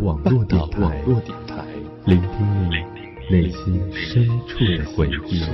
网络电台，聆听你内心深处的回忆。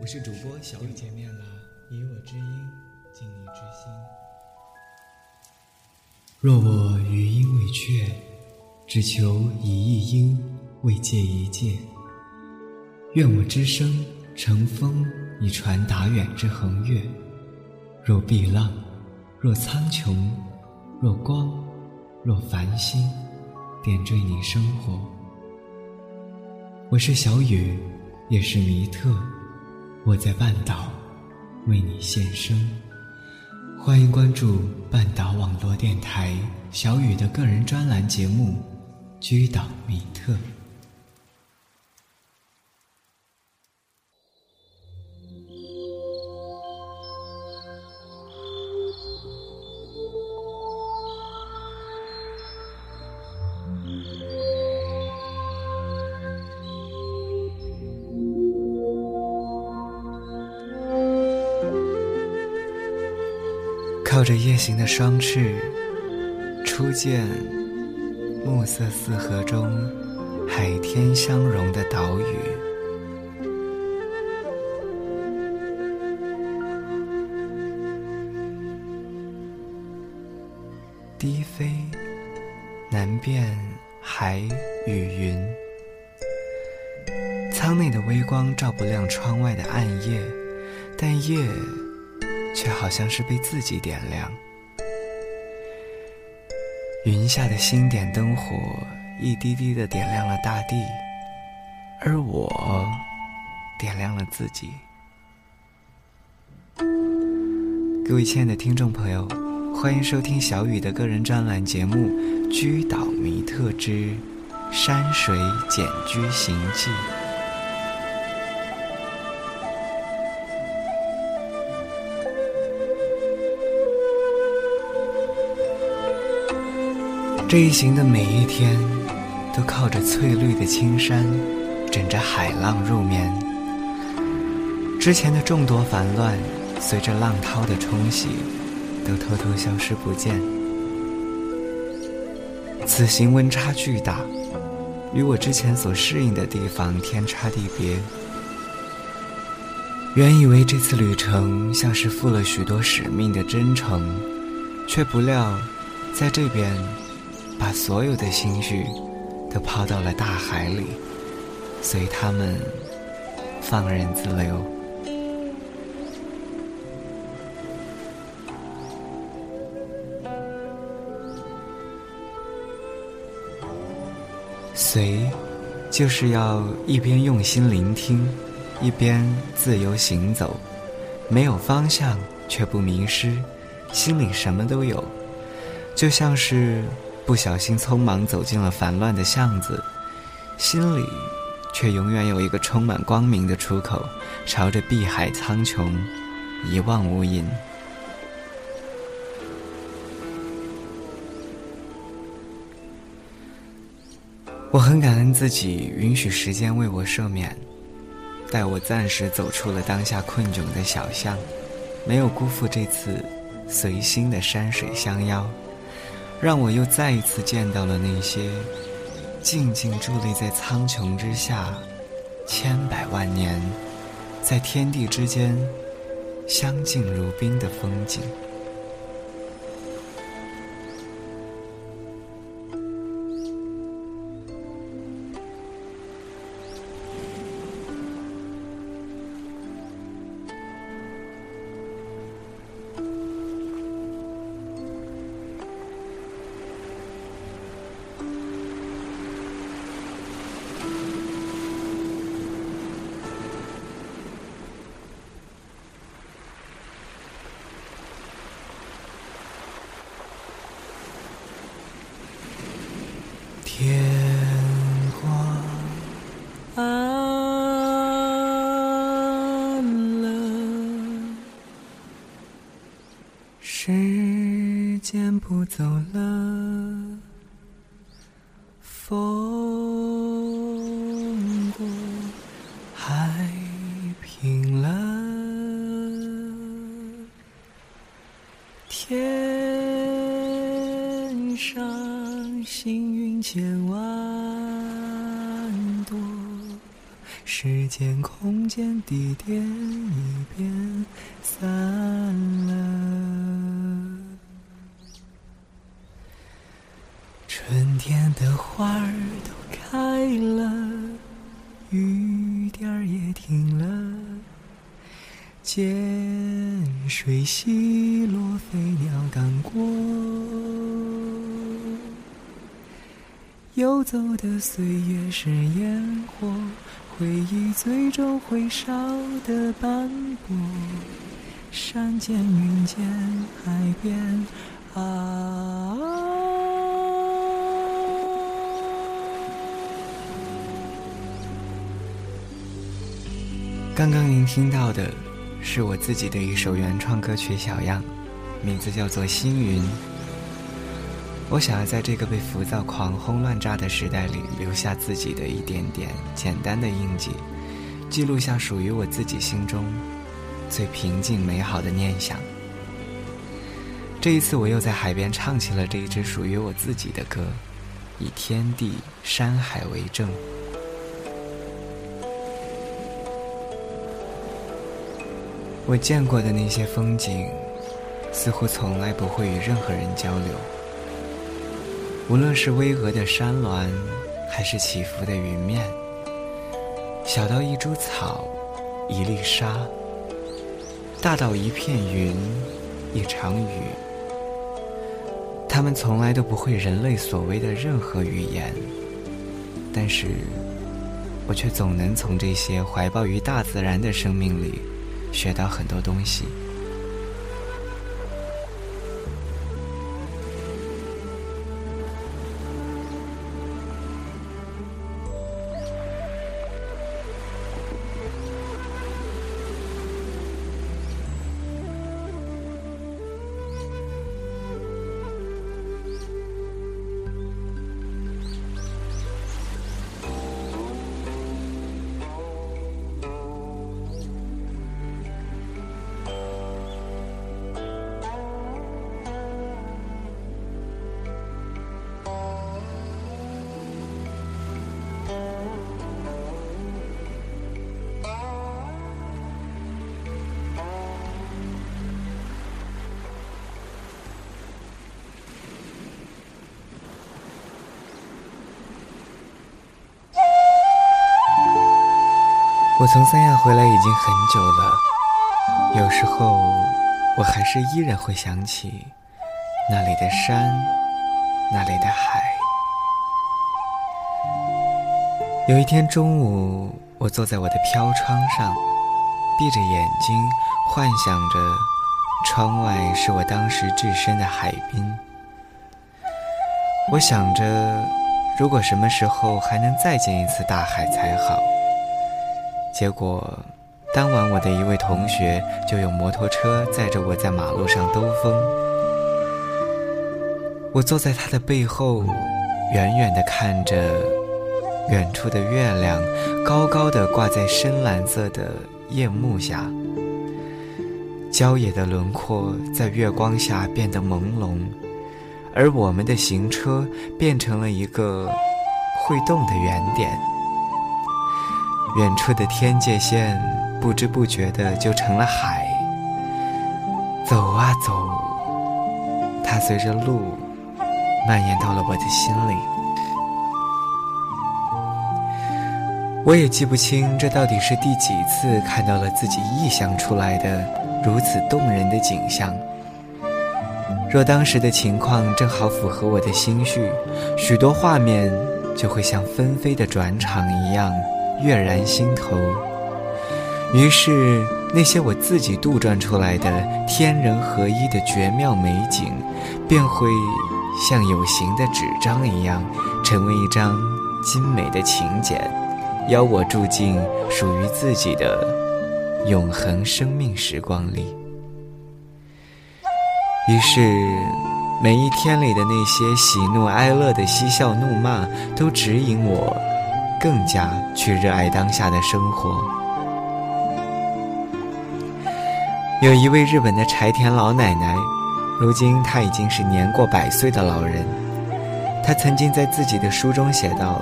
我是主播小雨，见面了，以我之音敬你之心。若我余音未却，只求以一音慰藉一借。愿我之声乘风，以传达远之横越。若碧浪，若苍穹。若光，若繁星，点缀你生活。我是小雨，也是弥特，我在半岛为你献声。欢迎关注半岛网络电台小雨的个人专栏节目《居岛米特》。靠着夜行的双翅，初见暮色四合中海天相融的岛屿。低飞，难辨海与云。舱内的微光照不亮窗外的暗夜，但夜。却好像是被自己点亮。云下的星点灯火，一滴滴的点亮了大地，而我点亮了自己。各位亲爱的听众朋友，欢迎收听小雨的个人专栏节目《居岛迷特之山水简居行记》。这一行的每一天，都靠着翠绿的青山，枕着海浪入眠。之前的众多烦乱，随着浪涛的冲洗，都偷偷消失不见。此行温差巨大，与我之前所适应的地方天差地别。原以为这次旅程像是负了许多使命的征程，却不料，在这边。把所有的心绪都抛到了大海里，随他们放任自流。随，就是要一边用心聆听，一边自由行走，没有方向却不迷失，心里什么都有，就像是。不小心匆忙走进了烦乱的巷子，心里却永远有一个充满光明的出口，朝着碧海苍穹一望无垠。我很感恩自己允许时间为我赦免，带我暂时走出了当下困窘的小巷，没有辜负这次随心的山水相邀。让我又再一次见到了那些静静伫立在苍穹之下，千百万年，在天地之间相敬如宾的风景。时间不走了，风过，海平了，天上星云千万朵。时间、空间、地点一变散了。春天的花儿都开了，雨点儿也停了。涧水西落，飞鸟赶过。游走的岁月是烟火。回忆最终会烧的斑驳，山间云间海边啊。刚刚您听到的是我自己的一首原创歌曲《小样》，名字叫做《星云》。我想要在这个被浮躁狂轰乱炸的时代里，留下自己的一点点简单的印记，记录下属于我自己心中最平静美好的念想。这一次，我又在海边唱起了这一支属于我自己的歌，以天地山海为证。我见过的那些风景，似乎从来不会与任何人交流。无论是巍峨的山峦，还是起伏的云面，小到一株草、一粒沙，大到一片云、一场雨，他们从来都不会人类所谓的任何语言，但是，我却总能从这些怀抱于大自然的生命里，学到很多东西。我从三亚回来已经很久了，有时候我还是依然会想起那里的山，那里的海。有一天中午，我坐在我的飘窗上，闭着眼睛，幻想着窗外是我当时置身的海滨。我想着，如果什么时候还能再见一次大海才好。结果，当晚我的一位同学就用摩托车载着我在马路上兜风。我坐在他的背后，远远地看着远处的月亮，高高的挂在深蓝色的夜幕下，郊野的轮廓在月光下变得朦胧，而我们的行车变成了一个会动的圆点。远处的天界线，不知不觉的就成了海。走啊走，它随着路蔓延到了我的心里。我也记不清这到底是第几次看到了自己臆想出来的如此动人的景象。若当时的情况正好符合我的心绪，许多画面就会像纷飞的转场一样。跃然心头，于是那些我自己杜撰出来的天人合一的绝妙美景，便会像有形的纸张一样，成为一张精美的请柬，邀我住进属于自己的永恒生命时光里。于是，每一天里的那些喜怒哀乐的嬉笑怒骂，都指引我更加去热爱当下的生活。有一位日本的柴田老奶奶，如今她已经是年过百岁的老人。她曾经在自己的书中写道：“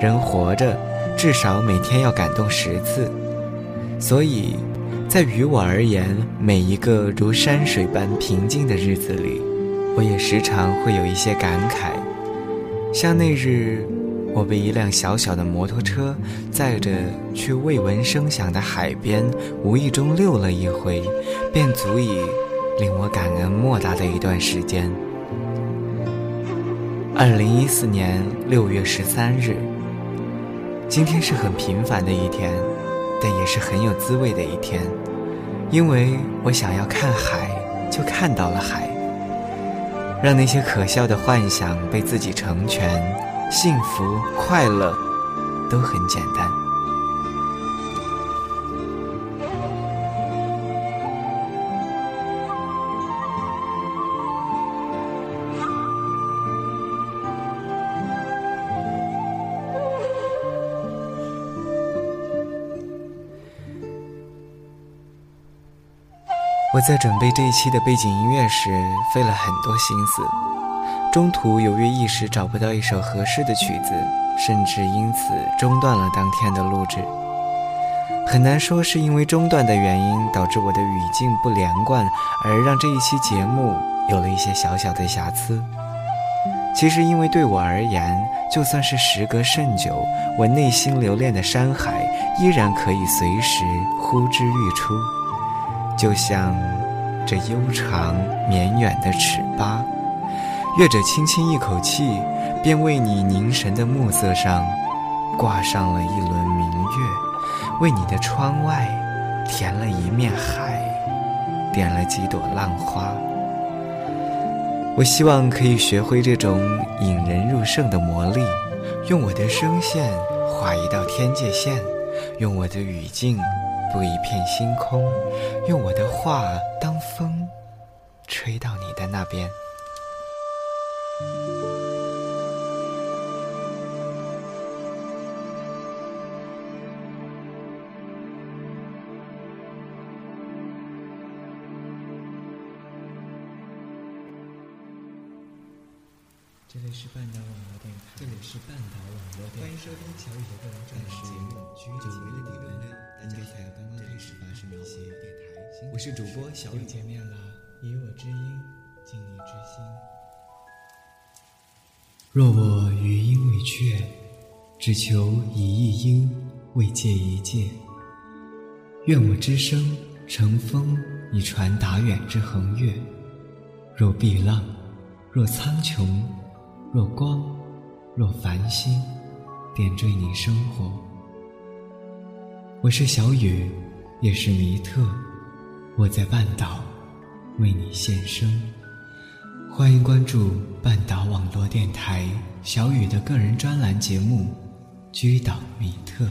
人活着，至少每天要感动十次。”所以。在于我而言，每一个如山水般平静的日子里，我也时常会有一些感慨。像那日，我被一辆小小的摩托车载着去未闻声响的海边，无意中溜了一回，便足以令我感恩莫大的一段时间。二零一四年六月十三日，今天是很平凡的一天。但也是很有滋味的一天，因为我想要看海，就看到了海。让那些可笑的幻想被自己成全，幸福快乐都很简单。我在准备这一期的背景音乐时费了很多心思，中途由于一时找不到一首合适的曲子，甚至因此中断了当天的录制。很难说是因为中断的原因导致我的语境不连贯，而让这一期节目有了一些小小的瑕疵。其实，因为对我而言，就算是时隔甚久，我内心留恋的山海依然可以随时呼之欲出。就像这悠长绵远的尺八，乐者轻轻一口气，便为你凝神的暮色上挂上了一轮明月，为你的窗外填了一面海，点了几朵浪花。我希望可以学会这种引人入胜的魔力，用我的声线画一道天界线，用我的语境。布一片星空，用我的话当风，吹到你的那边。这里是半岛网络电台，这里是半岛网络电台，欢迎收听小雨的个人专栏节目《久违的地论》。大家好，刚刚开始发生一些电台，我是主播小雨。见面了，以我之音敬你之心。若我余音未却，只求以一音慰藉一借。愿我之声乘风以传达远之横越。若碧浪，若苍穹。若光，若繁星，点缀你生活。我是小雨，也是弥特，我在半岛为你献声。欢迎关注半岛网络电台小雨的个人专栏节目《居岛米特》。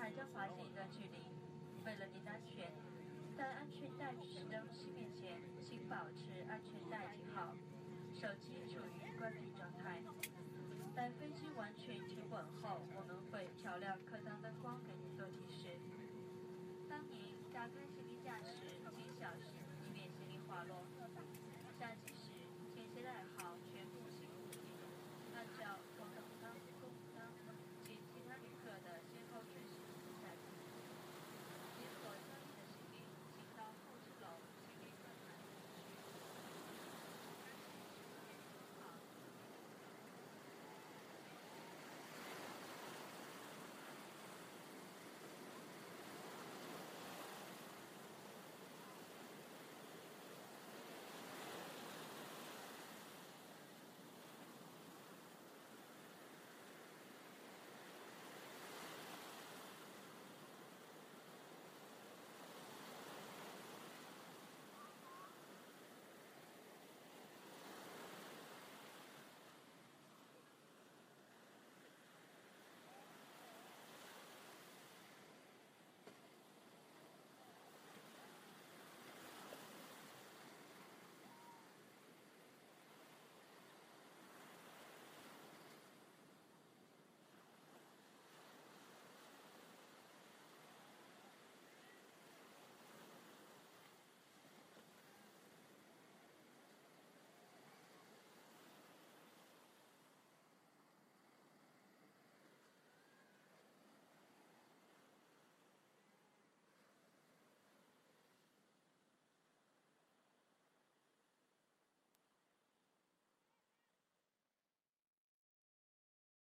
还将滑行一段距离。为了您的安全，在安全带指示灯熄灭前，请保持安全带系好，手机处于关闭状态。待飞机完全停稳后，我们会调亮客舱灯光给您做提示。当您打开行李架时，请小心，以免行李滑落。